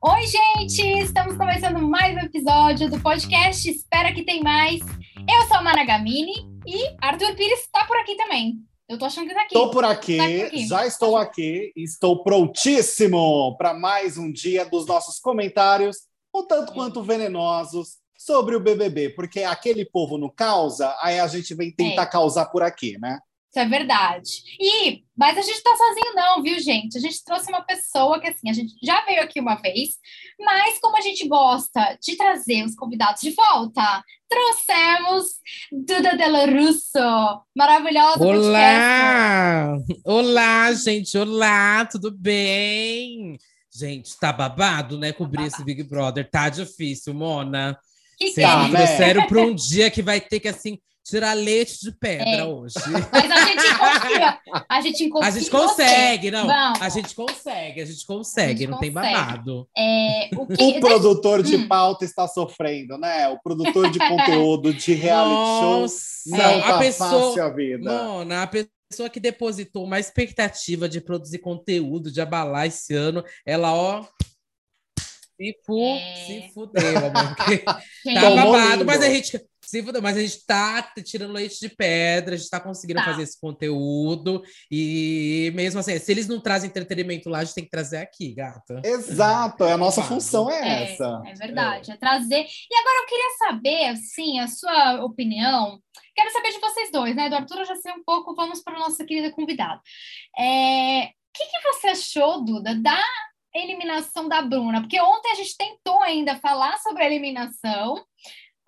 Oi, gente! Estamos começando mais um episódio do podcast Espera que tem mais. Eu sou a Mara Gamini e Arthur Pires está por aqui também. Eu tô achando que tá aqui. Estou por aqui, Tá aqui. já estou aqui, estou prontíssimo para mais um dia dos nossos comentários, um tanto quanto venenosos, sobre o BBB, porque aquele povo não causa, aí a gente vem tentar É. causar por aqui, né? Isso é verdade. E, mas a gente tá sozinho não, viu, gente? A gente trouxe uma pessoa que, assim, a gente já veio aqui uma vez, mas como a gente gosta de trazer os convidados de volta, trouxemos Duda Della Russo, maravilhosa podcast. Olá! Olá, gente! Olá, tudo bem? Gente, tá babado, né? Cobrir esse Big Brother. Tá difícil, Mona. Que que é? Tá, me né? trouxeram para um dia que vai ter que, assim, tirar leite de pedra É. hoje. Mas a gente confia. A gente confia A gente consegue, não. Vamos. A gente consegue, a gente consegue, A gente não tem consegue. babado. É, o que, O produtor de Hum. pauta está sofrendo, né? O produtor de conteúdo de reality Nossa, show não tá a pessoa. fácil a vida. Mona, a pessoa que depositou uma expectativa de produzir conteúdo, de abalar esse ano, ela, ó. Se, fu É. se fudeu, amor. Tá babado, lindo. mas a gente. Se fudeu, mas a gente tá tirando leite de pedra, a gente tá conseguindo Tá. fazer esse conteúdo. E mesmo assim, se eles não trazem entretenimento lá, a gente tem que trazer aqui, gata. Exato, é a nossa função é, É, essa. é verdade, é. trazer. E agora eu queria saber, assim, a sua opinião. Quero saber de vocês dois, né? Do Arthur eu já sei um pouco, vamos para a nossa querida convidada. É, O que, que você achou, Duda, da eliminação da Bruna? Porque ontem a gente tentou ainda falar sobre a eliminação,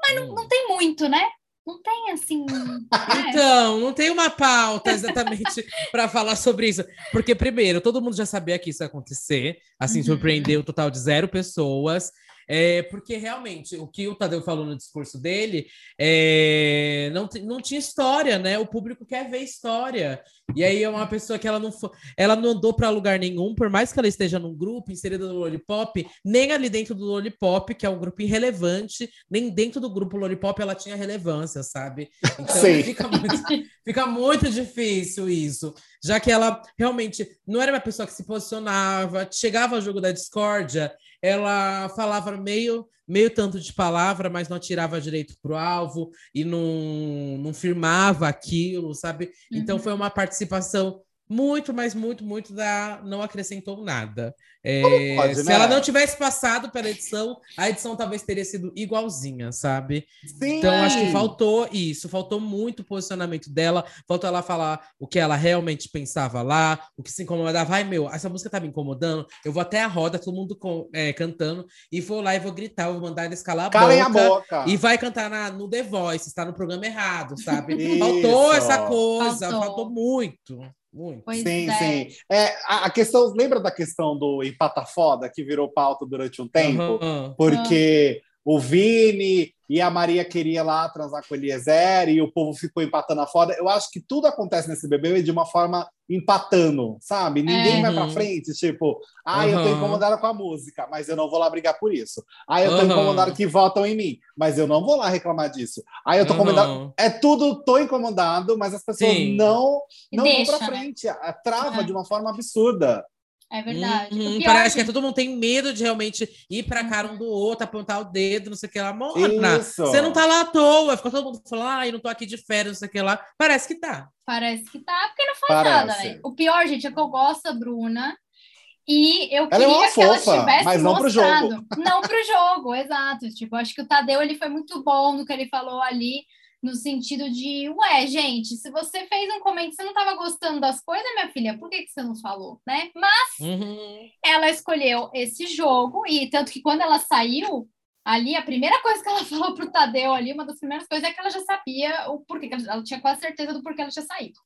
mas não, não tem muito, né? Não tem assim. né? Então, não tem uma pauta exatamente para falar sobre isso. Porque, primeiro, todo mundo já sabia que isso ia acontecer. Assim, Uhum. surpreendeu o total de zero pessoas. É, porque realmente o que o Tadeu falou no discurso dele é, não, não tinha história, né? O público quer ver história. E aí é uma pessoa que ela não fo- ela não andou para lugar nenhum, por mais que ela esteja num grupo inserida no Lollipop, nem ali dentro do Lollipop, que é um grupo irrelevante, nem dentro do grupo Lollipop ela tinha relevância, sabe? Então fica muito, fica muito difícil isso, já que ela realmente não era uma pessoa que se posicionava, chegava ao jogo da discórdia, ela falava meio, meio tanto de palavra, mas não atirava direito pro alvo e não, não firmava aquilo, sabe? Então Uhum. foi uma participação muito, mas muito, muito da. Não acrescentou nada. É, pode, se né? ela não tivesse passado pela edição, a edição talvez teria sido igualzinha, sabe? Sim. Então, acho que faltou isso, faltou muito o posicionamento dela, faltou ela falar o que ela realmente pensava lá, o que se incomodava. Ai, meu, essa música tá me incomodando, eu vou até a roda, todo mundo com- é, cantando, e vou lá e vou gritar, vou mandar eles calar a Calem a boca. boca. E vai cantar na, no The Voice, está no programa errado, sabe? Isso. Faltou essa coisa, Faltou. faltou, muito, muito. Pois sim, é. sim. É, a, a questão, lembra da questão do empata foda que virou pauta durante um tempo? Aham. Porque o Vini e a Maria queria lá transar com o Eliezer e o povo ficou empatando a foda. Eu acho que tudo acontece nesse BBB de uma forma empatando, sabe? Ninguém É. vai pra Uhum. frente, tipo, ah, eu tô Aham. incomodada com a música, mas eu não vou lá brigar por isso. Ah, eu tô Aham. incomodada que votam em mim, mas eu não vou lá reclamar disso. Ah, eu tô Aham. incomodada. É tudo, tô incomodado, mas as pessoas Sim. não, não Deixa, vão pra frente. Trava É. de uma forma absurda. É verdade. Uhum, pior, parece que todo mundo tem medo de realmente ir pra cara um do outro, apontar o dedo, não sei o que lá. Mona, Isso. você não tá lá à toa. Fica todo mundo falando, ai, não tô aqui de férias, não sei o que lá. Parece que tá. Parece que tá, porque não faz nada, Parece. né? O pior, gente, é que eu gosto da Bruna. E eu Ela é queria uma que ela fofa, tivesse mas não pro mostrado. jogo. Não pro jogo, exato. Tipo, acho que o Tadeu ele foi muito bom no que ele falou ali, no sentido de, ué, gente, se você fez um comentário, você não estava gostando das coisas, minha filha, por que, que você não falou, né? Mas Uhum. ela escolheu esse jogo, e tanto que quando ela saiu, ali, a primeira coisa que ela falou pro Tadeu ali, uma das primeiras coisas é que ela já sabia o porquê, que ela, tinha quase certeza do porquê ela tinha saído.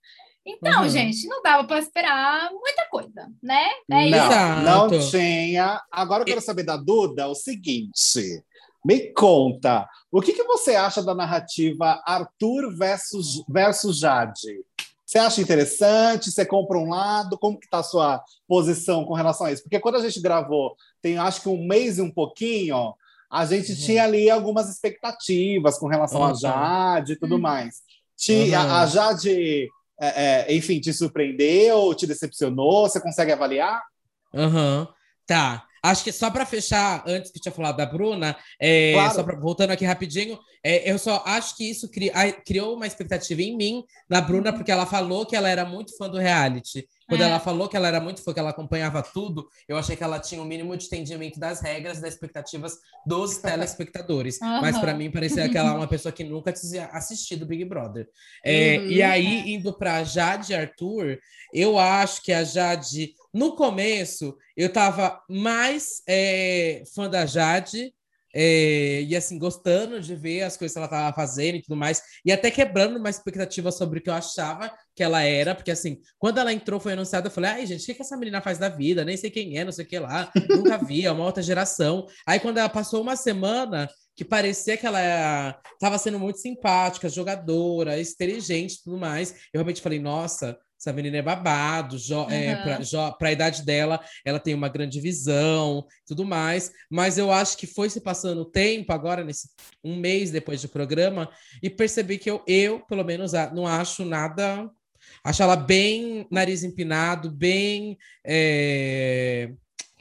Então, Uhum. gente, não dava para esperar muita coisa, né? É não, Exato. não tinha. Agora eu quero saber da Duda o seguinte. Me conta, o que, que você acha da narrativa Arthur versus, versus Jade? Você acha interessante? Você compra um lado? Como que está a sua posição com relação a isso? Porque quando a gente gravou, tem acho que um mês e um pouquinho, a gente Uhum. tinha ali algumas expectativas com relação a Uhum. Jade e tudo Uhum. mais. Tinha, Uhum. A Jade é, é, enfim, te surpreendeu, te decepcionou? Você consegue avaliar? Aham, uhum. tá. Acho que só para fechar, antes que tinha falado da Bruna, é, claro. só pra, voltando aqui rapidinho, é, eu só acho que isso cri, criou uma expectativa em mim, na Bruna, porque ela falou que ela era muito fã do reality. Quando é. ela falou que ela era muito fã, que ela acompanhava tudo, eu achei que ela tinha um mínimo de entendimento das regras, das expectativas dos telespectadores. Uhum. Mas para mim parecia que ela é uma pessoa que nunca tinha assistido Big Brother. É, uhum. E aí, indo para Jade e Arthur, eu acho que a Jade, no começo, eu tava mais é, fã da Jade é, e assim, gostando de ver as coisas que ela estava fazendo e tudo mais, e até quebrando uma expectativa sobre o que eu achava que ela era, porque assim, quando ela entrou, foi anunciada, eu falei, ai, gente, o que, que essa menina faz da vida? Nem sei quem é, não sei o que lá, nunca vi, é uma outra geração. Aí quando ela passou uma semana, que parecia que ela estava sendo muito simpática, jogadora, inteligente tudo mais, eu realmente falei, nossa, essa menina é babado, uhum. é, para a idade dela, ela tem uma grande visão, tudo mais. Mas eu acho que foi se passando o tempo, agora, nesse um mês depois do programa, e percebi que eu, eu pelo menos, não acho nada. Acho ela bem nariz empinado, bem. É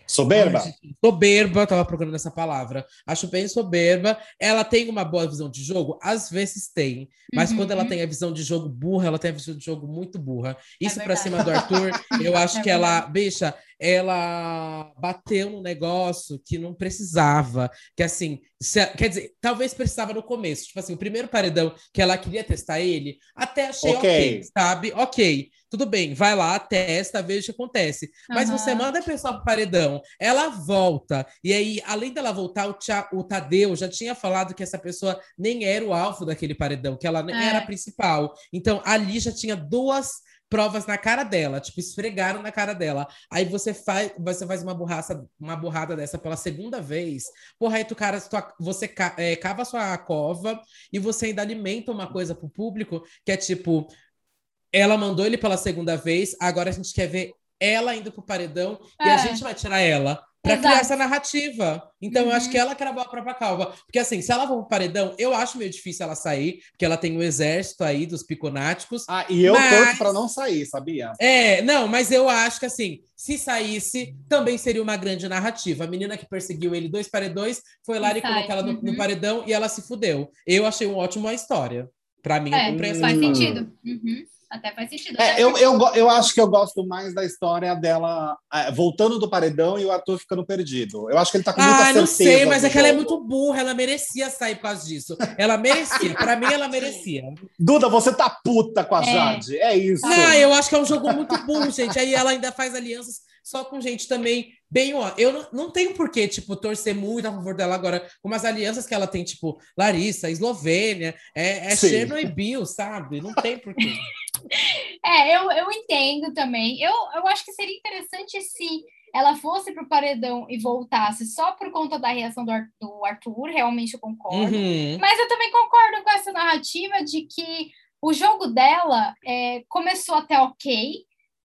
Soberba? Soberba, tava procurando essa palavra. Acho bem soberba. Ela tem uma boa visão de jogo? Às vezes tem. Mas uhum. quando ela tem a visão de jogo burra, ela tem a visão de jogo muito burra. É Isso é pra cima do Arthur, eu acho é que ela, bicha, ela bateu no negócio que não precisava. Que assim, se, quer dizer, talvez precisava no começo. Tipo assim, o primeiro paredão que ela queria testar ele, até achei ok, okay sabe? Ok tudo bem, vai lá, testa, veja o que acontece. Mas uhum. você manda a pessoa pro paredão, ela volta, e aí, além dela voltar, o, Tia, o Tadeu já tinha falado que essa pessoa nem era o alvo daquele paredão, que ela nem é. era a principal. Então, ali já tinha duas provas na cara dela, tipo, esfregaram na cara dela. Aí você faz, você faz uma borraça, uma borrada dessa pela segunda vez, porra, aí tu cara, tu, você é, cava sua cova e você ainda alimenta uma coisa pro público que é tipo, ela mandou ele pela segunda vez, agora a gente quer ver ela indo pro paredão é. e a é. gente vai tirar ela para criar essa narrativa. Então, uhum. eu acho que uhum. ela cravou a própria calva. Porque, assim, se ela for pro paredão, eu acho meio difícil ela sair, porque ela tem um exército aí dos piconáticos. Ah, e eu mas... torço para não sair, sabia? É, não, mas eu acho que, assim, se saísse, também seria uma grande narrativa. A menina que perseguiu ele dois paredões foi lá e colocou ela no, uhum. no, paredão e ela se fudeu. Eu achei uma ótima história. Para mim, é, faz sentido. Uhum. Até faz sentido. É, eu, eu, eu acho que eu gosto mais da história dela é, voltando do paredão e o ator ficando perdido. Eu acho que ele tá com muita ah, certeza. Ah, não sei, mas é que ela é muito burra, ela merecia sair por causa disso. Ela merecia, para mim ela merecia. Duda, você tá puta com a é. Jade, é isso. Ah, eu acho que é um jogo muito burro, gente. Aí ela ainda faz alianças só com gente também bem, ó, eu não, não tenho por que, tipo, torcer muito a favor dela agora, com as alianças que ela tem, tipo, Larissa, Eslovênia, é, é Chernobyl, sabe? Não tem por quê. É, eu, eu entendo também. Eu, eu acho que seria interessante se ela fosse para o paredão e voltasse só por conta da reação do, do Arthur, realmente eu concordo. Uhum. Mas eu também concordo com essa narrativa de que o jogo dela é, começou até ok,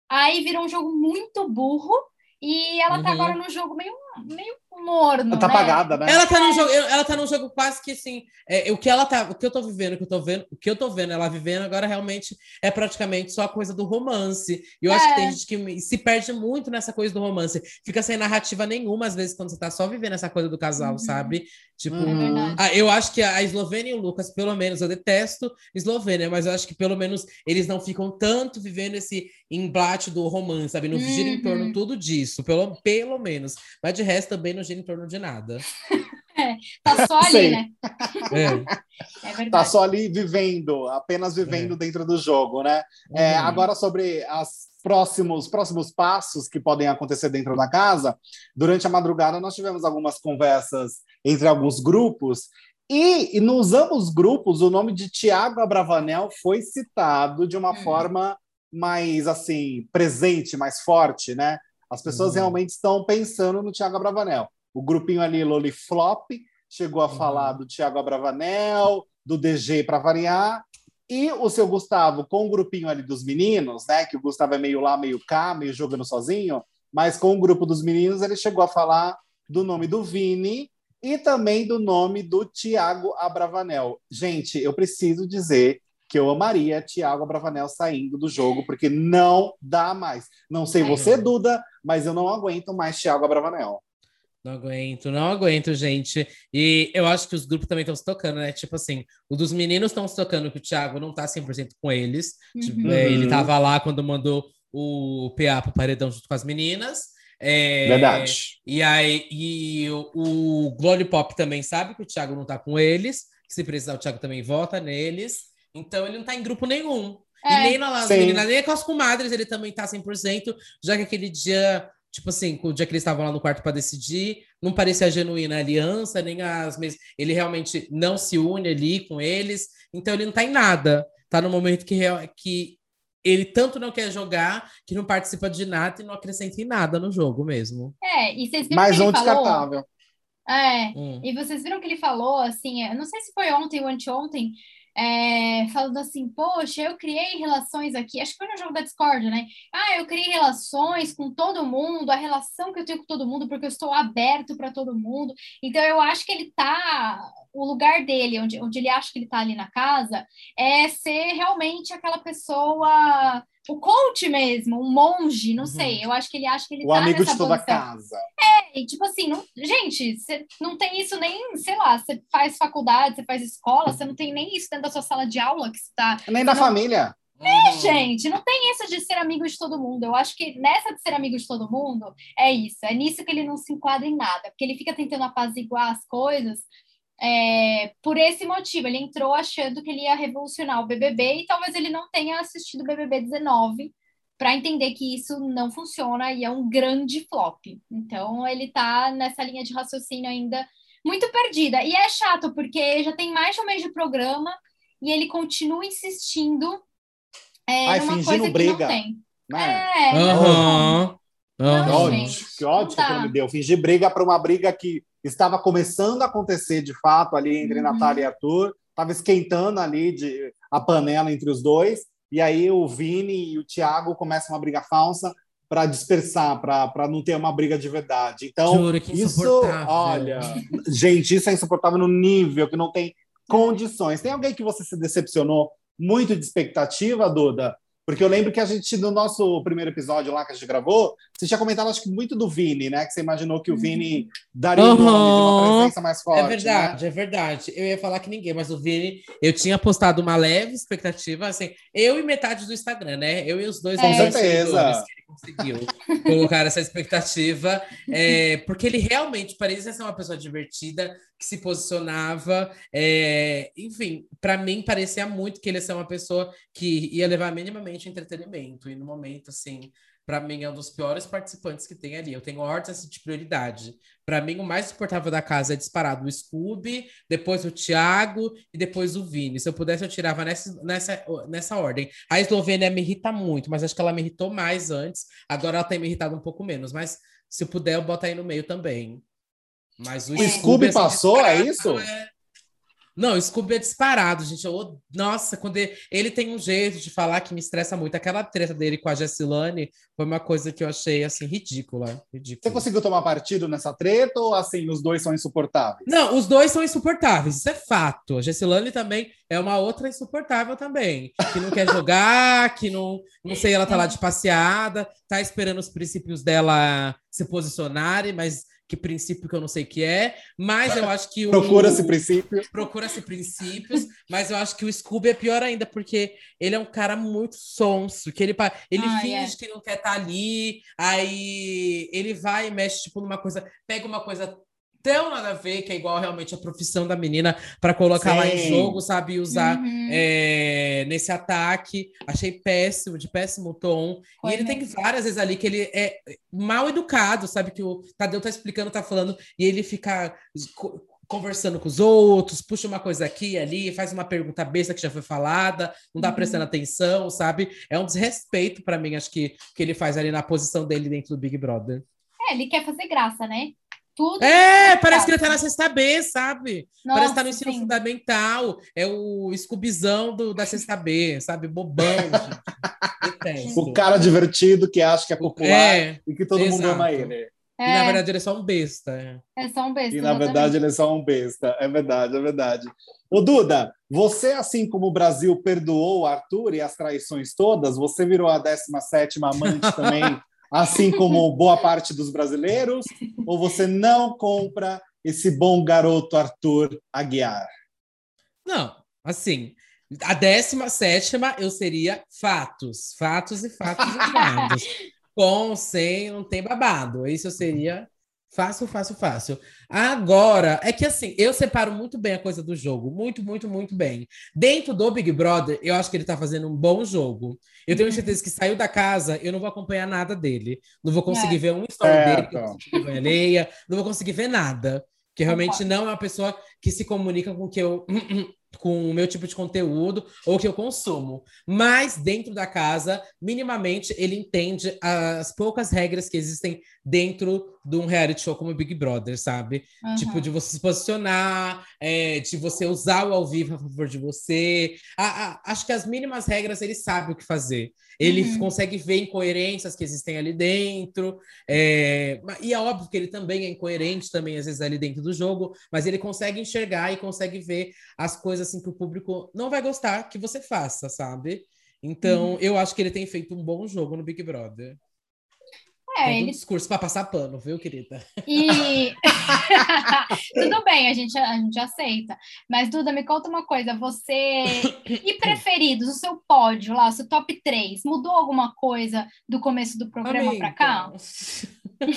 aí virou um jogo muito burro, e ela tá uhum. tá agora no jogo meio, meio morno. Ela tá né? apagada, né? Ela tá num jogo, ela tá num jogo quase que assim. É, o que ela tá, o que eu tô vivendo, o que eu tô vendo, o que eu tô vendo ela vivendo agora realmente é praticamente só a coisa do romance. E eu é. acho que tem gente que se perde muito nessa coisa do romance. Fica sem narrativa nenhuma, às vezes, quando você tá só vivendo essa coisa do casal, uhum. sabe? Tipo, uhum. a, eu acho que a Eslovênia e o Lucas, pelo menos, eu detesto Eslovênia, mas eu acho que pelo menos eles não ficam tanto vivendo esse embate do romance, sabe? Não uhum. gira em torno uhum. tudo disso, pelo, pelo menos. Mas de resto também não gira em torno de nada. É, tá só ali, Sim. né? É. é verdade. Tá só ali vivendo, apenas vivendo é. dentro do jogo, né? É, uhum. agora sobre as próximos próximos passos que podem acontecer dentro da casa, durante a madrugada nós tivemos algumas conversas entre alguns grupos e, e nos ambos grupos o nome de Tiago Abravanel foi citado de uma uhum. forma mais assim presente, mais forte, né? As pessoas uhum. realmente estão pensando no Tiago Abravanel. O grupinho ali, Loliflop, chegou a uhum. falar do Tiago Abravanel, do DG para variar, e o seu Gustavo com o grupinho ali dos meninos, né? Que o Gustavo é meio lá, meio cá, meio jogando sozinho, mas com o grupo dos meninos ele chegou a falar do nome do Vini e também do nome do Tiago Abravanel. Gente, eu preciso dizer que eu amaria Thiago Abravanel saindo do jogo, porque não dá mais. Não sei você, Duda, mas eu não aguento mais Thiago Abravanel. Não aguento, não aguento, gente. E eu acho que os grupos também estão se tocando, né? Tipo assim, o dos meninos estão se tocando que o Thiago não tá 100% com eles. Uhum. Tipo, é, ele tava lá quando mandou o PA pro paredão junto com as meninas. É, Verdade. E aí, e o, o Glory Pop também sabe que o Thiago não tá com eles. Que se precisar, o Thiago também vota neles. Então ele não tá em grupo nenhum. É. E nem Sim. meninas, nem com as comadres, ele também tá 100%, já que aquele dia, tipo assim, o dia que eles estavam lá no quarto para decidir, não parecia genuína a aliança, nem as mesmas. Ele realmente não se une ali com eles, então ele não tá em nada. Tá no momento que, que ele tanto não quer jogar, que não participa de nada e não acrescenta em nada no jogo mesmo. É, e vocês viram Mais que um ele falou? descartável. É, Hum. E vocês viram que ele falou, assim, eu não sei se foi ontem ou anteontem, é, falando assim, poxa, eu criei relações aqui, acho que foi no jogo da Discord, né? Ah, eu criei relações com todo mundo, a relação que eu tenho com todo mundo, porque eu estou aberto para todo mundo. Então, eu acho que ele tá, o lugar dele, onde, onde ele acha que ele tá ali na casa, é ser realmente aquela pessoa, o coach mesmo, um monge, não Uhum. sei. Eu acho que ele acha que ele O tá amigo nessa de toda posição. casa. E, tipo assim, não, gente, você não tem isso nem, sei lá, você faz faculdade, você faz escola, você não tem nem isso dentro da sua sala de aula que você tá. Nem da Não. família. Uhum. Gente, não tem isso de ser amigo de todo mundo. Eu acho que nessa de ser amigo de todo mundo, é isso. É nisso que ele não se enquadra em nada, porque ele fica tentando apaziguar as coisas. É, por esse motivo, ele entrou achando que ele ia revolucionar o BBB e talvez ele não tenha assistido o BBB 19 para entender que isso não funciona e é um grande flop. Então ele tá nessa linha de raciocínio ainda muito perdida. E é chato, porque já tem mais de um mês de programa e ele continua insistindo é, Ai, numa coisa que briga. não tem. Né? É, não. Aham. Que Aham. Não, ódio, gente, que ódio não que dá. me deu. Fingir briga para uma briga que estava começando a acontecer de fato ali entre Uhum. Natália e Arthur. Estava esquentando ali de, a panela entre os dois. E aí o Vini e o Thiago começam uma briga falsa para dispersar, para não ter uma briga de verdade. Então, Juro que isso, insuportável. olha, gente, isso é insuportável no nível que não tem condições. Tem alguém que você se decepcionou muito de expectativa, Duda? Porque eu lembro que a gente, no nosso primeiro episódio lá que a gente gravou, você tinha comentado, acho que muito do Vini, né? Que você imaginou que o Vini daria um nome de uma presença mais forte. É verdade, é verdade. Eu ia falar que ninguém, mas o Vini, eu tinha postado uma leve expectativa, assim, eu e metade do Instagram, né? Eu e os dois Com certeza. que ele conseguiu colocar essa expectativa, é, porque ele realmente parecia ser uma pessoa divertida, que se posicionava, é, enfim, para mim parecia muito que ele ia ser uma pessoa que ia levar minimamente entretenimento, e no momento, assim, para mim é um dos piores participantes que tem ali. Eu tenho ordem assim, de prioridade. Para mim, o mais suportável da casa é disparado o Scooby, depois o Thiago e depois o Vini. Se eu pudesse, eu tirava nessa, nessa, nessa ordem. A Eslovênia me irrita muito, mas acho que ela me irritou mais antes. Agora ela tem me irritado um pouco menos. Mas se eu puder, eu boto aí no meio também. Mas o, O Scooby passou, é isso? é- Não, o Scooby é disparado, gente. Eu, nossa, quando ele, ele tem um jeito de falar que me estressa muito. Aquela treta dele com a Jessilane foi uma coisa que eu achei assim ridícula. Você ridícula. conseguiu tomar partido nessa treta ou assim, os dois são insuportáveis? Não, os dois são insuportáveis, isso é fato. A Jessilane também é uma outra insuportável também, que não quer jogar, que não, não sei, ela tá lá de passeada, tá esperando os princípios dela se posicionarem, mas que princípio que eu não sei que é, mas eu acho que o Procura-se princípio. procura-se princípios, mas eu acho que o Scooby é pior ainda, porque ele é um cara muito sonso, que ele, pa- ele Ah, finge é. que não quer estar ali, aí ele vai e mexe, tipo, numa coisa, pega uma coisa tão nada a ver, que é igual realmente a profissão da menina, para colocar lá em Sim. jogo, sabe, e usar Uhum. é, nesse ataque. Achei péssimo, de péssimo tom. Foi e ele tem várias vezes ali que ele é mal educado, sabe? Que o Tadeu tá explicando, tá falando, e ele fica co- conversando com os outros, puxa uma coisa aqui e ali, faz uma pergunta besta que já foi falada, não tá Uhum. prestando atenção, sabe? É um desrespeito para mim, acho que, que ele faz ali na posição dele dentro do Big Brother. É, ele quer fazer graça, né? Tudo. É, parece que ele tá na sexta B, sabe? Nossa, Parece que tá no ensino sim. fundamental. É o Scubizão do, da sexta B, sabe? Bobão. O cara divertido que acha que é popular É, e que todo mundo exato. ama ele. E na verdade ele é só um besta. É só um besta. E na verdade ele é só um besta. É verdade, é verdade. Ô Duda, você, assim como o Brasil perdoou o Arthur e as traições todas, você virou a 17 amante também, assim como boa parte dos brasileiros? Ou você não compra esse bom garoto Arthur Aguiar? Não, assim, a 17 eu seria fatos, fatos e fatos e fatos. Com, sem, não tem babado. Isso seria fácil, fácil, fácil. Agora, é que assim, eu separo muito bem a coisa do jogo. Muito, muito, muito bem. Dentro do Big Brother, eu acho que ele tá fazendo um bom jogo. Eu tenho certeza que saiu da casa, eu não vou acompanhar nada dele. Não vou conseguir é. ver um story é, dele, que eu alheia, não vou conseguir ver nada. Que realmente não é uma pessoa que se comunica com que eu com o meu tipo de conteúdo ou que eu consumo. Mas dentro da casa, minimamente, ele entende as poucas regras que existem dentro de um reality show como Big Brother, sabe? Uhum. Tipo, de você se posicionar, é, de você usar o ao vivo a favor de você. A, a, acho que as mínimas regras ele sabe o que fazer. Ele uhum. consegue ver incoerências que existem ali dentro. É, e é óbvio que ele também é incoerente, também, às vezes, ali dentro do jogo, mas ele consegue enxergar e consegue ver as coisas assim que o público não vai gostar que você faça, sabe? Então, uhum. eu acho que ele tem feito um bom jogo no Big Brother. É, Tem ele... um discurso para passar pano, viu, querida? E tudo bem, a gente, a gente aceita. Mas, Duda, me conta uma coisa: você e preferidos, o seu pódio lá, o seu top 3, mudou alguma coisa do começo do programa para cá?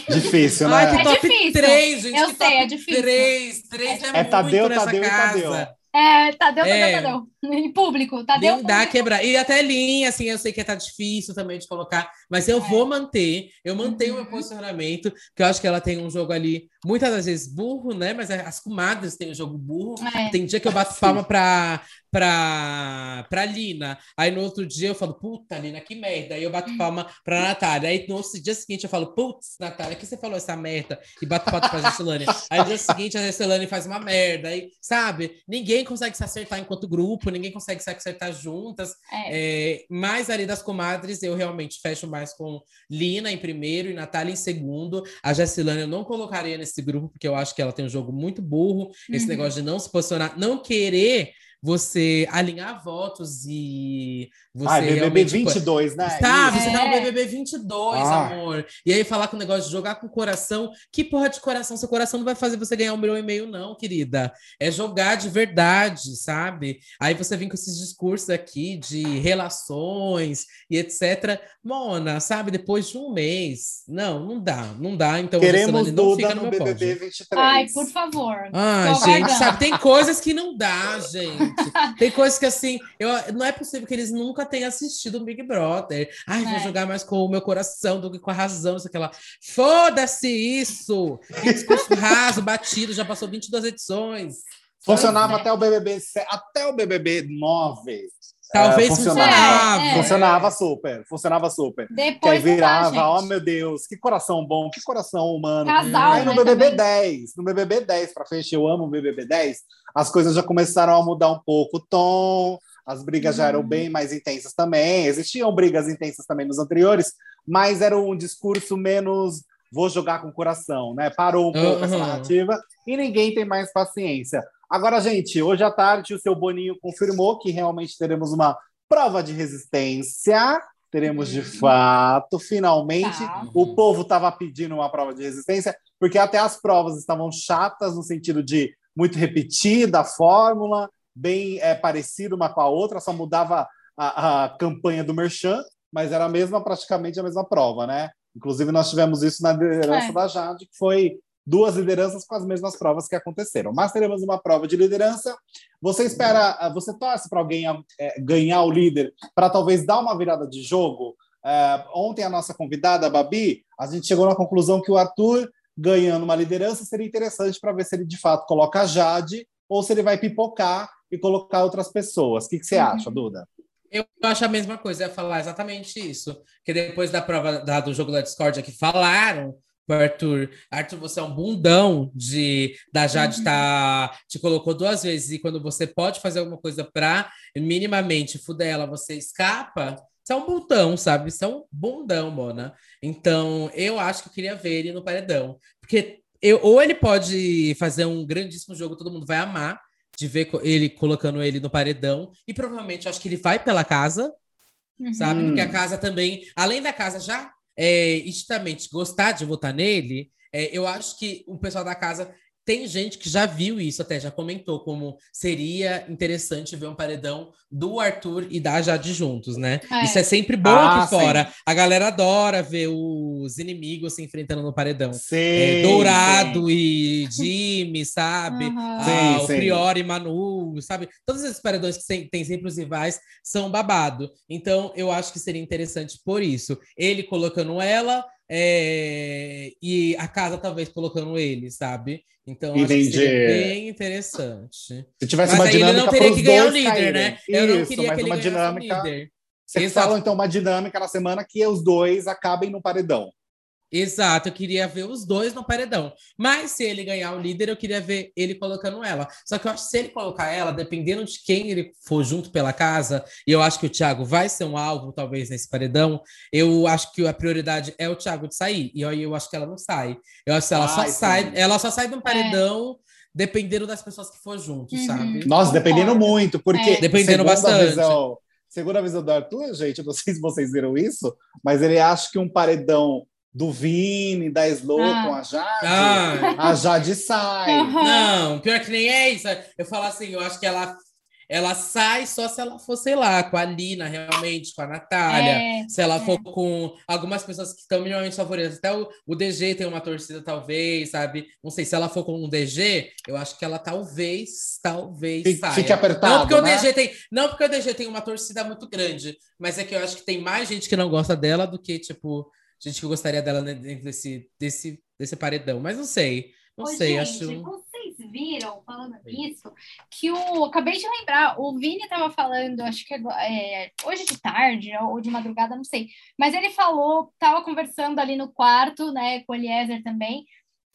Difícil, né? Ai, que é top difícil. 3, gente. Eu sei, top é difícil. 3, 3 é, é, é Tadeu, Tadeu e Tadeu. É, Tadeu, é. Tadeu, Tadeu. Em público, Tadeu. Nem dá quebrar. E até linha, assim, eu sei que tá difícil também de colocar, mas eu é. vou manter, eu mantenho o uhum. meu posicionamento, que eu acho que ela tem um jogo ali, muitas das vezes burro, né? Mas as comadres têm um jogo burro. É. Tem dia que eu bato palma pra, pra, pra Lina. Aí no outro dia eu falo, puta, Lina, que merda. Aí eu bato palma pra Natália. Aí no dia seguinte eu falo, putz, Natália, que você falou essa merda? E bato palma pra Gessilane. Aí no dia seguinte a Gessilane faz uma merda. Aí, sabe? Ninguém consegue se acertar enquanto grupo, ninguém consegue se acertar juntas. É. É, mas ali das comadres eu realmente fecho mais com Lina em primeiro e Natália em segundo. A Gessilane eu não colocaria nesse grupo, porque eu acho que ela tem um jogo muito burro. Esse uhum. negócio de não se posicionar, não querer você alinhar votos e você ah, BBB 22, tipo, né? Sabe, é. você tá no BBB 22, ah. amor. E aí falar com o negócio de jogar com o coração, que porra de coração? Seu coração não vai fazer você ganhar um milhão e meio não, querida. É jogar de verdade, sabe? Aí você vem com esses discursos aqui de relações e etc. Mona, sabe, depois de um mês. Não, não dá, não dá. Então, Queremos Duda no, no BBB 23. Ai, por favor. Ah, gente, sabe, tem coisas que não dá, gente. Tem coisas que assim, eu, não é possível que eles nunca tenham assistido o Big Brother. Ai, é. vou jogar mais com o meu coração do que com a razão, isso aquela. Foda-se isso! Que discurso raso, batido, já passou 22 edições. Funcionava até o BBB, até o BBB 9. Talvez é, funcionava. É, funcionava super, funcionava super. Depois que aí virava, ó oh, meu Deus, que coração bom, que coração humano. Casal, aí no né, BBB também. 10, no BBB 10, para fechar, eu amo o BBB 10, as coisas já começaram a mudar um pouco o tom, as brigas já eram uhum. bem mais intensas também. Existiam brigas intensas também nos anteriores, mas era um discurso menos vou jogar com o coração, né? Parou um pouco uhum. essa narrativa e ninguém tem mais paciência. Agora, gente, hoje à tarde o seu Boninho confirmou que realmente teremos uma prova de resistência. Teremos de uhum. fato, finalmente. Tá. O povo estava pedindo uma prova de resistência, porque até as provas estavam chatas, no sentido de muito repetida a fórmula, bem é, parecida uma com a outra, só mudava a, a campanha do Merchan, mas era a mesma, praticamente a mesma prova, né? Inclusive, nós tivemos isso na liderança é. da Jade, que foi duas lideranças com as mesmas provas que aconteceram. Mas teremos uma prova de liderança. Você espera, ah, você torce para alguém é, ganhar o líder para talvez dar uma virada de jogo? É, ontem a nossa convidada, a Babi, a gente chegou na conclusão que o Arthur ganhando uma liderança seria interessante para ver se ele de fato coloca a Jade ou se ele vai pipocar e colocar outras pessoas. O que, que você uhum. acha, Duda? Eu acho a mesma coisa, eu ia falar exatamente isso. Que depois da prova da, do jogo da Discord que falaram Arthur, Arthur, você é um bundão de da Jade uhum. tá, te colocou duas vezes e quando você pode fazer alguma coisa para minimamente fuder ela, você escapa. Isso é um bundão, sabe? Isso é um bundão, Mona. Então, eu acho que eu queria ver ele no paredão. Porque eu, ou ele pode fazer um grandíssimo jogo, todo mundo vai amar de ver ele colocando ele no paredão. E provavelmente eu acho que ele vai pela casa, uhum. sabe? Porque a hum. casa também, além da casa já é, justamente gostar de votar nele, é, eu acho que o pessoal da casa tem gente que já viu isso, até já comentou como seria interessante ver um paredão do Arthur e da Jade juntos, né? É. Isso é sempre bom ah, aqui fora. Sim. A galera adora ver os inimigos se enfrentando no paredão. Sim, é, Dourado sim. e Jimmy, sabe? Uhum. Ah, o Prior e Manu, sabe? Todos esses paredões que tem sempre os rivais são babado. Então, eu acho que seria interessante por isso. Ele colocando ela, é, e a casa talvez colocando ele, sabe? Então acho que seria bem interessante. Se tivesse mas uma dinâmica ele não teria que ganhar o líder, caírem. né? Eu Isso, não queria que ele uma dinâmica, líder. Vocês falam então uma dinâmica na semana que os dois acabem no paredão. Exato, eu queria ver os dois no paredão. Mas se ele ganhar o líder, eu queria ver ele colocando ela. Só que eu acho que se ele colocar ela, dependendo de quem ele for junto pela casa, e eu acho que o Thiago vai ser um alvo, talvez, nesse paredão, eu acho que a prioridade é o Thiago de sair. E aí eu acho que ela não sai. Eu acho que ela só sai, ela só sai de um paredão. É. Dependendo das pessoas que for junto, uhum. sabe? Nossa, dependendo muito, porque. É. Dependendo bastante. Visão, segundo a visão do Arthur, gente, não sei se vocês viram isso, mas ele acha que um paredão do Vini, da Slow ah. com a Jade, ah. a Jade sai. Uhum. Não, pior que nem é isso. Eu falo assim, eu acho que ela ela sai só se ela for, sei lá, com a Lina, realmente, com a Natália. É, se ela é. for com algumas pessoas que estão minimamente favoritas. Até o, o DG tem uma torcida, talvez, sabe? Não sei, se ela for com um DG, eu acho que ela talvez, talvez Fique, saia. Fique apertado, não porque né? o DG tem Não porque o DG tem uma torcida muito grande, mas é que eu acho que tem mais gente que não gosta dela do que, tipo gente que gostaria dela dentro desse, desse, desse paredão. Mas não sei. Não Ô, sei, gente, acho. Vocês viram, falando isso, que o. Acabei de lembrar, o Vini estava falando, acho que é, hoje de tarde ou de madrugada, não sei. Mas ele falou, estava conversando ali no quarto, né, com o Eliezer também.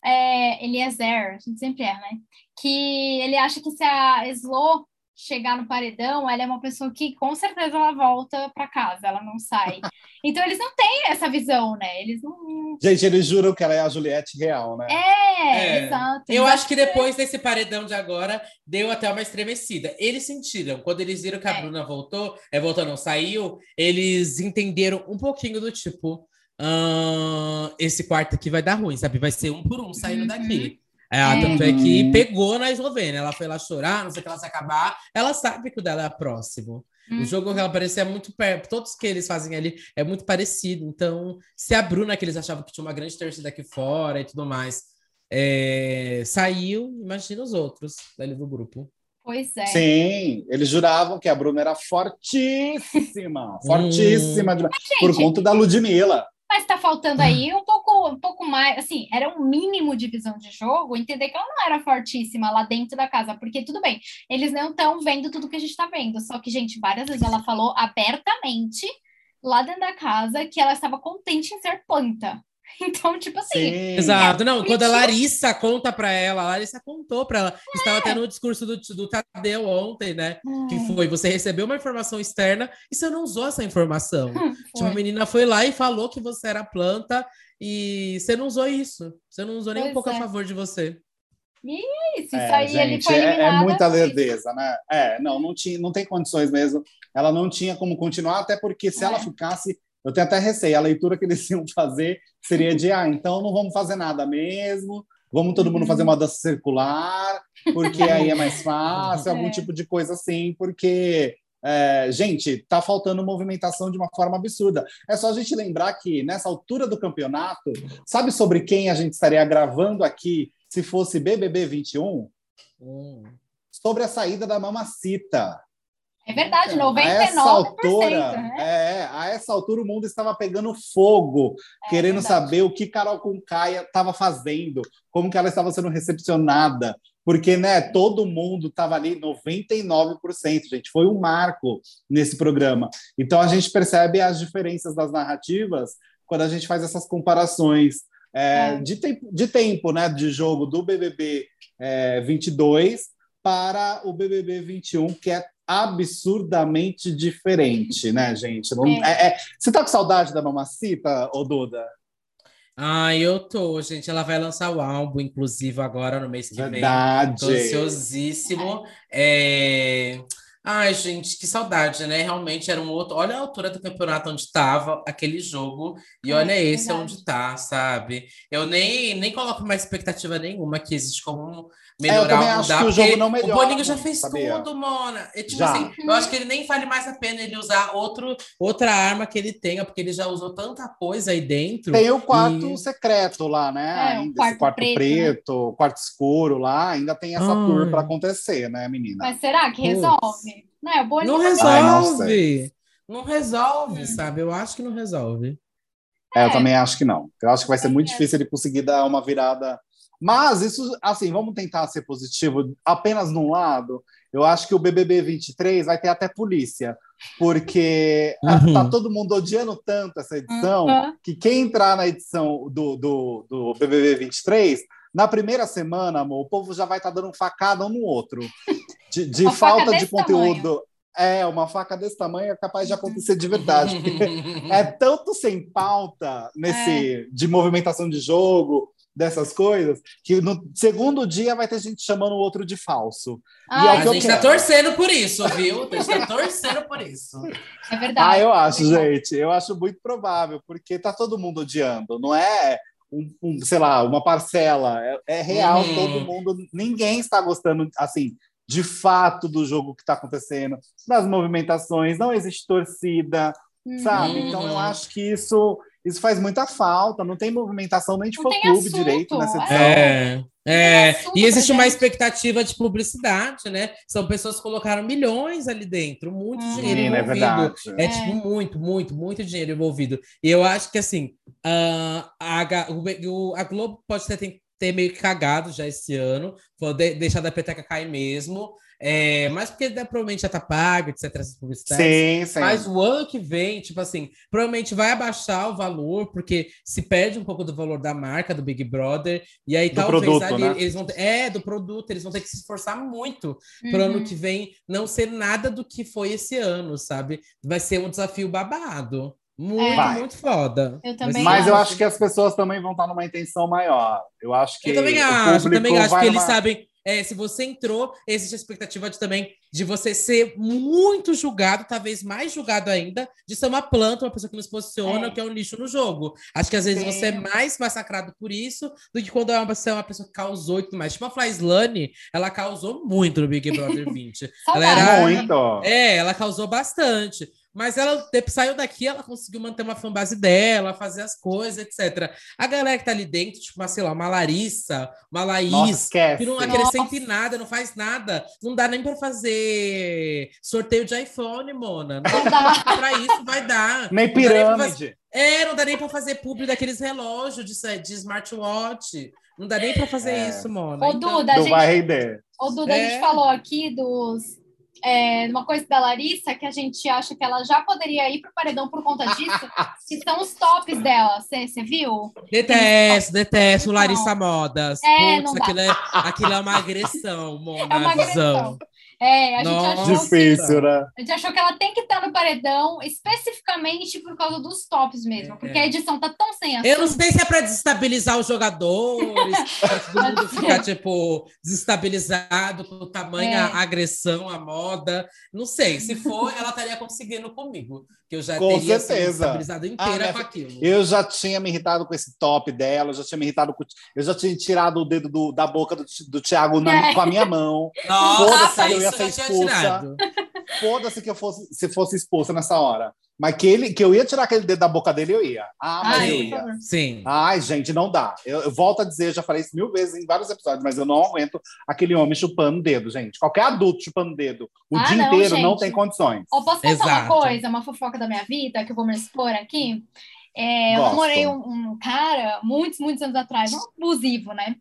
É, Eliezer, a gente sempre é, né? Que ele acha que se a Slo chegar no paredão, ela é uma pessoa que com certeza ela volta para casa, ela não sai. Então eles não têm essa visão, né? Eles não. Gente, eles juram que ela é a Juliette real, né? É, é. exato. Eu acho que depois desse paredão de agora deu até uma estremecida. Eles sentiram, quando eles viram que a é. Bruna voltou, é voltou não saiu, eles entenderam um pouquinho do tipo. esse quarto aqui vai dar ruim, sabe? Vai ser um por um saindo uhum. daqui. É. Tanto é que pegou na Eslovênia. Ela foi lá chorar, não sei o que ela se acabar. Ela sabe que o dela é próximo. Hum. O jogo que ela parecia é muito perto. Todos que eles fazem ali é muito parecido. Então, se a Bruna, que eles achavam que tinha uma grande torcida aqui fora e tudo mais, é... saiu, imagina os outros dali do grupo. Pois é. Sim, eles juravam que a Bruna era fortíssima, fortíssima, hum. por conta da Ludmilla mas está faltando aí um pouco, um pouco mais, assim, era um mínimo de visão de jogo, entender que ela não era fortíssima lá dentro da casa, porque tudo bem, eles não estão vendo tudo que a gente está vendo, só que, gente, várias vezes ela falou abertamente lá dentro da casa que ela estava contente em ser planta. Então, tipo assim. Sim. Exato. Não, quando a Larissa conta para ela, a Larissa contou para ela. É. Estava até no discurso do, do Tadeu ontem, né? É. Que foi: você recebeu uma informação externa e você não usou essa informação. tipo, a menina foi lá e falou que você era planta e você não usou isso. Você não usou nem pois um pouco é. a favor de você. Isso, é, isso aí gente, ele foi é, é muita lerdeza, né? É, não, não, tinha, não tem condições mesmo. Ela não tinha como continuar, até porque se é. ela ficasse eu tenho até receio, a leitura que eles iam fazer seria de, ah, então não vamos fazer nada mesmo, vamos todo mundo fazer uma dança circular, porque aí é mais fácil, algum é. tipo de coisa assim, porque, é, gente, tá faltando movimentação de uma forma absurda. É só a gente lembrar que nessa altura do campeonato, sabe sobre quem a gente estaria gravando aqui se fosse BBB 21? Hum. Sobre a saída da Mamacita. É verdade, 99%. A essa altura, né? é, a essa altura o mundo estava pegando fogo, é querendo verdade. saber o que Carol Concaia estava fazendo, como que ela estava sendo recepcionada, porque né, todo mundo estava ali 99%, gente, foi um marco nesse programa. Então a gente percebe as diferenças das narrativas quando a gente faz essas comparações é, é. De, tempo, de tempo, né, de jogo do BBB é, 22 para o BBB 21, que é absurdamente diferente, né, gente? Não- É. é- é- Você tá com saudade da Mamacita, ô Duda? Ah, eu tô, gente. Ela vai lançar o álbum, inclusive, agora no mês que vem. Tô Verdade. ansiosíssimo. É... Ai, gente, que saudade, né? Realmente era um outro. Olha a altura do campeonato onde estava aquele jogo, e É, olha esse verdade. onde tá, sabe? Eu nem, nem coloco mais expectativa nenhuma que existe como É, eu melhorar também ou acho mudar, que o não o melhora Boninho já fez sabia? tudo, Mona. É, tipo Já. assim, eu acho que ele nem vale mais a pena ele usar outro, outra arma que ele tenha, porque ele já usou tanta coisa aí dentro. Tem o quarto E- secreto lá, né? É, ainda, quarto esse quarto preto, preto, né? quarto escuro lá, ainda tem essa Ai. tour para acontecer, né, menina? Mas será que Putz. Resolve? Não, é Boninho Não também. Ai, não resolve. Não resolve, Hum. sabe? Eu acho que não resolve. É, eu É. também acho que não. Eu acho que vai ser muito É. difícil ele conseguir dar uma virada. Mas isso, assim, vamos tentar ser positivo apenas num lado. Eu acho que o BBB 23 vai ter até polícia, porque ah, Uhum. tá todo mundo odiando tanto essa edição Uhum. que quem entrar na edição do, do, do BBB 23, na primeira semana, amor, o povo já vai estar dando facada um no outro. De, de falta de conteúdo. É, uma faca desse tamanho é capaz de acontecer de verdade. porque é tanto sem pauta nesse de movimentação de jogo, dessas coisas, que no segundo dia vai ter gente chamando o outro de falso. Ah, é A gente tá quero. torcendo por isso, viu? A gente tá torcendo por isso. é verdade. Ah, eu acho, é verdade. gente. Eu acho muito provável, porque tá todo mundo odiando. Não é, um, um, sei lá, uma parcela. É, é real, Uhum. todo mundo. Ninguém está gostando, assim, de fato do jogo que está acontecendo, das movimentações. Não existe torcida, Uhum. sabe? Uhum. Então eu acho que isso, isso faz muita falta. Não tem movimentação nem de fã-clube assunto, direito nessa é. edição. É, é. assunto E existe uma expectativa de publicidade, né? São pessoas que colocaram milhões ali dentro, muito Uhum. dinheiro Menina, é envolvido. verdade. É, É. tipo muito, muito, muito dinheiro envolvido. E eu acho que assim, ah, a, o- a Globo pode ter, ter meio que cagado já esse ano, foi de, deixar a peteca cair mesmo. É, mas porque né, provavelmente já tá pago, etc. Essas publicidades. Sim, sim. Mas o ano que vem, tipo assim, provavelmente vai abaixar o valor, porque se perde um pouco do valor da marca, do Big Brother, e aí Do talvez produto, ali né? eles vão ter, é, do produto, eles vão ter que se esforçar muito para o Uhum. ano que vem não ser nada do que foi esse ano, sabe? Vai ser um desafio babado. Muito, Vai. muito foda. Eu Mas eu acho. acho que as pessoas também vão estar numa intenção maior. Eu acho que Eu também acho, eu também acho que eles numa- sabem. É, se você entrou, existe a expectativa de também de você ser muito julgado, talvez mais julgado ainda, de ser uma planta, uma pessoa que nos posiciona, É. que é um lixo no jogo. Acho que às vezes Sim. você é mais massacrado por isso do que quando é uma pessoa, que causou e tudo mais. Tipo a Flyslane, ela causou muito no Big Brother 20. ela era- Muito. É, ela causou bastante. Mas ela saiu daqui, ela conseguiu manter uma fanbase dela, fazer as coisas, etc. A galera que tá ali dentro, tipo, uma, sei lá, uma Larissa, uma Laís, Nossa, que não acrescenta em nada, não faz nada. Não dá nem pra fazer sorteio de iPhone, Mona. Não dá pra isso, vai dar. Nem Não dá nem pra fazer- pirâmide. É, não dá nem pra fazer publi daqueles relógios de, de smartwatch. Não dá nem pra fazer É. isso, Mona. Ô, Então- Duda, a Não gente, ô, Duda, a É. gente falou aqui dos. É, uma coisa da Larissa que a gente acha que ela já poderia ir pro paredão por conta disso, que são os tops dela. Você viu? Detesto, detesto Então. Larissa Modas. É, dá. aquilo é, aquilo é uma agressão, Mona. É uma agressão. É, a gente Nossa. achou que Difícil, né? A gente achou que ela tem que estar no paredão especificamente por causa dos tops mesmo, porque É. a edição tá tão sem assunto. Eu não sei se é para desestabilizar os jogadores, para todo mundo ficar, tipo, desestabilizado com o tamanho, É. a agressão, a moda. Não sei. Se for, ela estaria conseguindo comigo. Que eu já Com teria assim, certeza. desestabilizado inteira Ah, com aquilo. Eu já tinha me irritado com esse top dela, eu já tinha me irritado com. Eu já tinha tirado o dedo do- da boca do, do Thiago na- É. com a minha mão. Nossa, Foda-se, eu ia ser expulsa. Foda-se que eu fosse, se fosse expulsa nessa hora. Mas que, ele, que eu ia tirar aquele dedo da boca dele, eu ia. Ah, mas Ai, eu ia. Sim. Ai, gente, não dá. Eu, eu volto a dizer, eu já falei isso mil vezes em vários episódios, mas eu não aguento aquele homem chupando dedo, gente. Qualquer adulto chupando dedo o Ah, dia não, inteiro não gente. tem condições. Ó, posso contar Exato. uma coisa, uma fofoca da minha vida, que eu vou me expor aqui? É, eu namorei um, um cara, muitos, muitos anos atrás, um abusivo, né?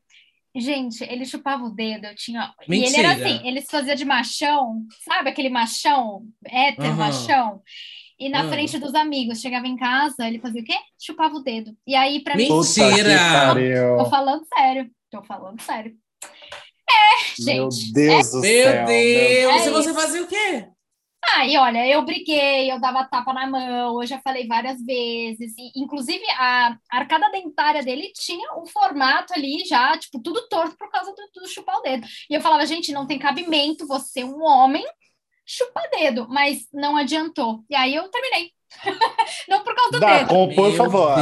Gente, ele chupava o dedo, eu tinha. E ele era Mentira. assim, ele se fazia de machão, sabe aquele machão, hétero, Aham. machão? E na Ah. frente dos amigos, chegava em casa, ele fazia o quê? Chupava o dedo. E aí, pra mim, Mentira. Que pariu. tô falando sério, tô falando sério. Meu gente, Deus do Meu céu. Deus! É e você isso. fazia o quê? Ah, e olha, eu briguei, eu dava tapa na mão, eu já falei várias vezes. E, inclusive, a arcada dentária dele tinha um formato ali já, tipo, tudo torto por causa do, do chupar o dedo. E eu falava, gente, não tem cabimento você, um homem, chupar dedo, mas não adiantou. E aí eu terminei. não por causa do Dá, dedo. com, por favor.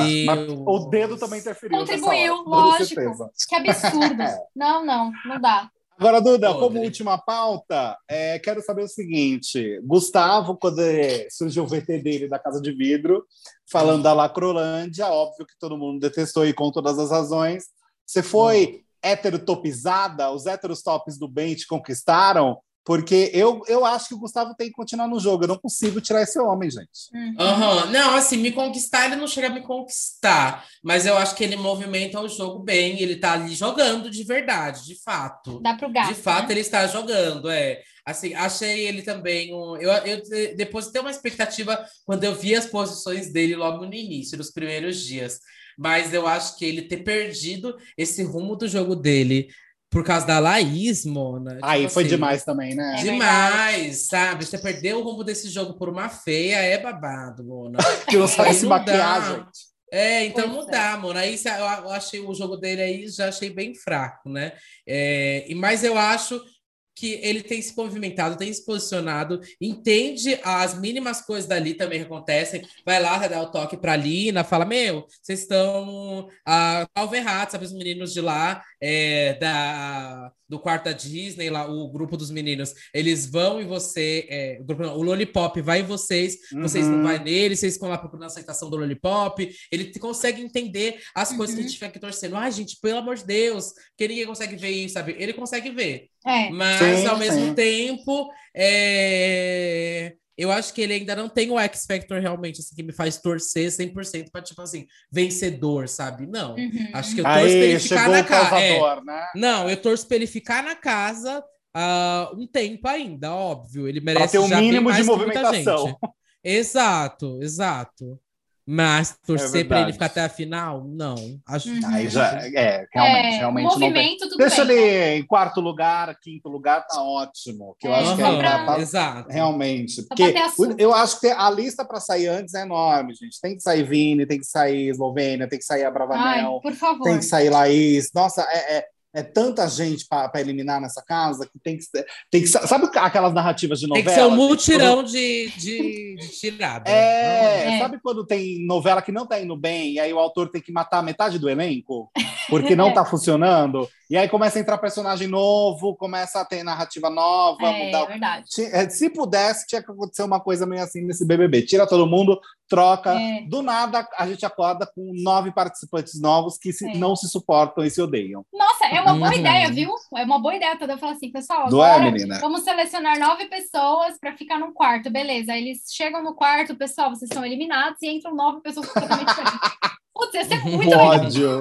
O dedo também interferiu. Contribuiu, hora, lógico. Que absurdo. não, não, não dá. Agora, Duda, Podre. como última pauta, é, quero saber o seguinte: Gustavo, quando surgiu o VT dele da Casa de Vidro, falando da Lacrolândia, óbvio que todo mundo detestou e com todas as razões. Você foi heterotopizada? Os heterostops do bem te conquistaram? Porque eu, eu acho que o Gustavo tem que continuar no jogo. Eu não consigo tirar esse homem, gente. Uhum. Não, assim, me conquistar, ele não chega a me conquistar. Mas eu acho que ele movimenta o jogo bem, ele tá ali jogando de verdade, de fato. Dá pro gato. De fato, né? ele está jogando, é. Assim, achei ele também um. Eu, eu de- depositei uma expectativa quando eu vi as posições dele logo no início, nos primeiros dias. Mas eu acho que ele ter perdido esse rumo do jogo dele por causa da Laís, Mona. tipo Aí foi assim, demais também, né? É Demais, sabe? Você perdeu o rumo desse jogo por uma feia, é babado, Mona. Que não sabe se maquiar, gente. É, então Pois não é. dá, mano. Aí eu achei o jogo dele aí, já achei bem fraco, né? É, e mas eu acho que ele tem se movimentado, tem se posicionado, entende as mínimas coisas dali também que acontecem. Vai lá, vai dar o toque pra Lina, fala: Meu, vocês estão ah, alvo errado, sabe? Os meninos de lá, é, da, do quarto da Disney, lá, o grupo dos meninos, eles vão e você, é, o, grupo não, o Lollipop vai em vocês, vocês não Uhum. vai nele, vocês ficam lá procurando a aceitação do Lollipop. Ele consegue entender as coisas que a Uhum. gente fica aqui torcendo. Ai, gente, pelo amor de Deus, que ninguém consegue ver isso, sabe? Ele consegue ver. É. Mas, Sim, ao mesmo sim. tempo, é, eu acho que ele ainda não tem o X Factor realmente, assim, que me faz torcer 100% para tipo assim, vencedor, sabe? Não. Uhum. Acho que eu torço pra Aí ele ficar na o casa. É, né? não, eu torço pra ele ficar na casa ah, um tempo ainda, óbvio. Ele merece ter o já bem mínimo de movimentação. gente. Exato, exato. Mas torcer pra ele verdade. ficar até a final, não. Acho Uhum. Aí já, é, realmente, É, realmente não tem. movimento, tudo Deixa bem. ele em quarto lugar, quinto lugar, tá ótimo. Que eu É, acho que pra- tá- Exato. realmente. Porque eu acho que a lista para sair antes é enorme, gente. Tem que sair Vini, tem que sair Eslovênia, tem que sair a Ai, Bravanel, por favor. tem que sair Laís. Nossa, é, é, é tanta gente para eliminar nessa casa que tem que ser. Tem que, sabe aquelas narrativas de Tem novela? que ser um mutirão de, de, de tirada. É, É. sabe quando tem novela que não tá indo bem, e aí o autor tem que matar metade do elenco, porque não tá funcionando, e aí começa a entrar personagem novo, começa a ter narrativa nova, É, mudar. verdade. Ti- é, Se pudesse, tinha que acontecer uma coisa meio assim nesse BBB. Tira todo mundo, troca. É. Do nada, a gente acorda com nove participantes novos que se- É. não se suportam e se odeiam. Nossa, é uma boa ideia, viu? É uma boa ideia. Tadeu fala assim, pessoal, Não é, agora menina? vamos selecionar nove pessoas para ficar num quarto. Beleza, aí eles chegam no quarto, pessoal, vocês são eliminados e entram nove pessoas completamente diferentes. Putz, ia ser muito. Ódio.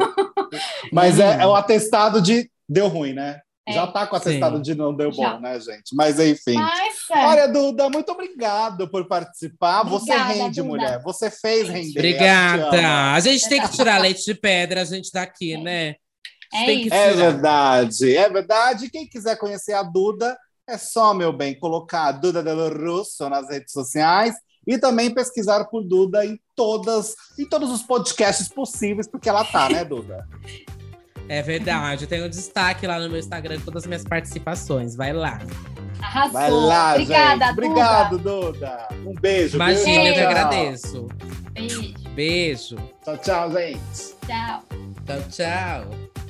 Mas é, é o atestado de deu ruim, né? É. Já tá com o atestado Sim. de não deu bom, Já. né, gente? Mas enfim. Mas, é, Olha, Duda, muito obrigado por participar. Você Obrigada, rende, Duda. mulher. Você fez render. Obrigada. A gente tem que tirar leite de pedra, a gente daqui, né? É tem que isso. É verdade, é verdade. Quem quiser conhecer a Duda, é só, meu bem, colocar a Duda Del Russo nas redes sociais e também pesquisar por Duda em todas, em todos os podcasts possíveis, porque ela tá, né, Duda? É verdade. Eu tenho destaque lá no meu Instagram de todas as minhas participações. Vai lá. arrasou. Vai lá, Obrigada, gente. Obrigado, Duda. Um beijo. Imagina, eu Tchau. agradeço. Duda. Beijo. Beijo. Tchau, tchau, gente. Tchau. Tchau, tchau.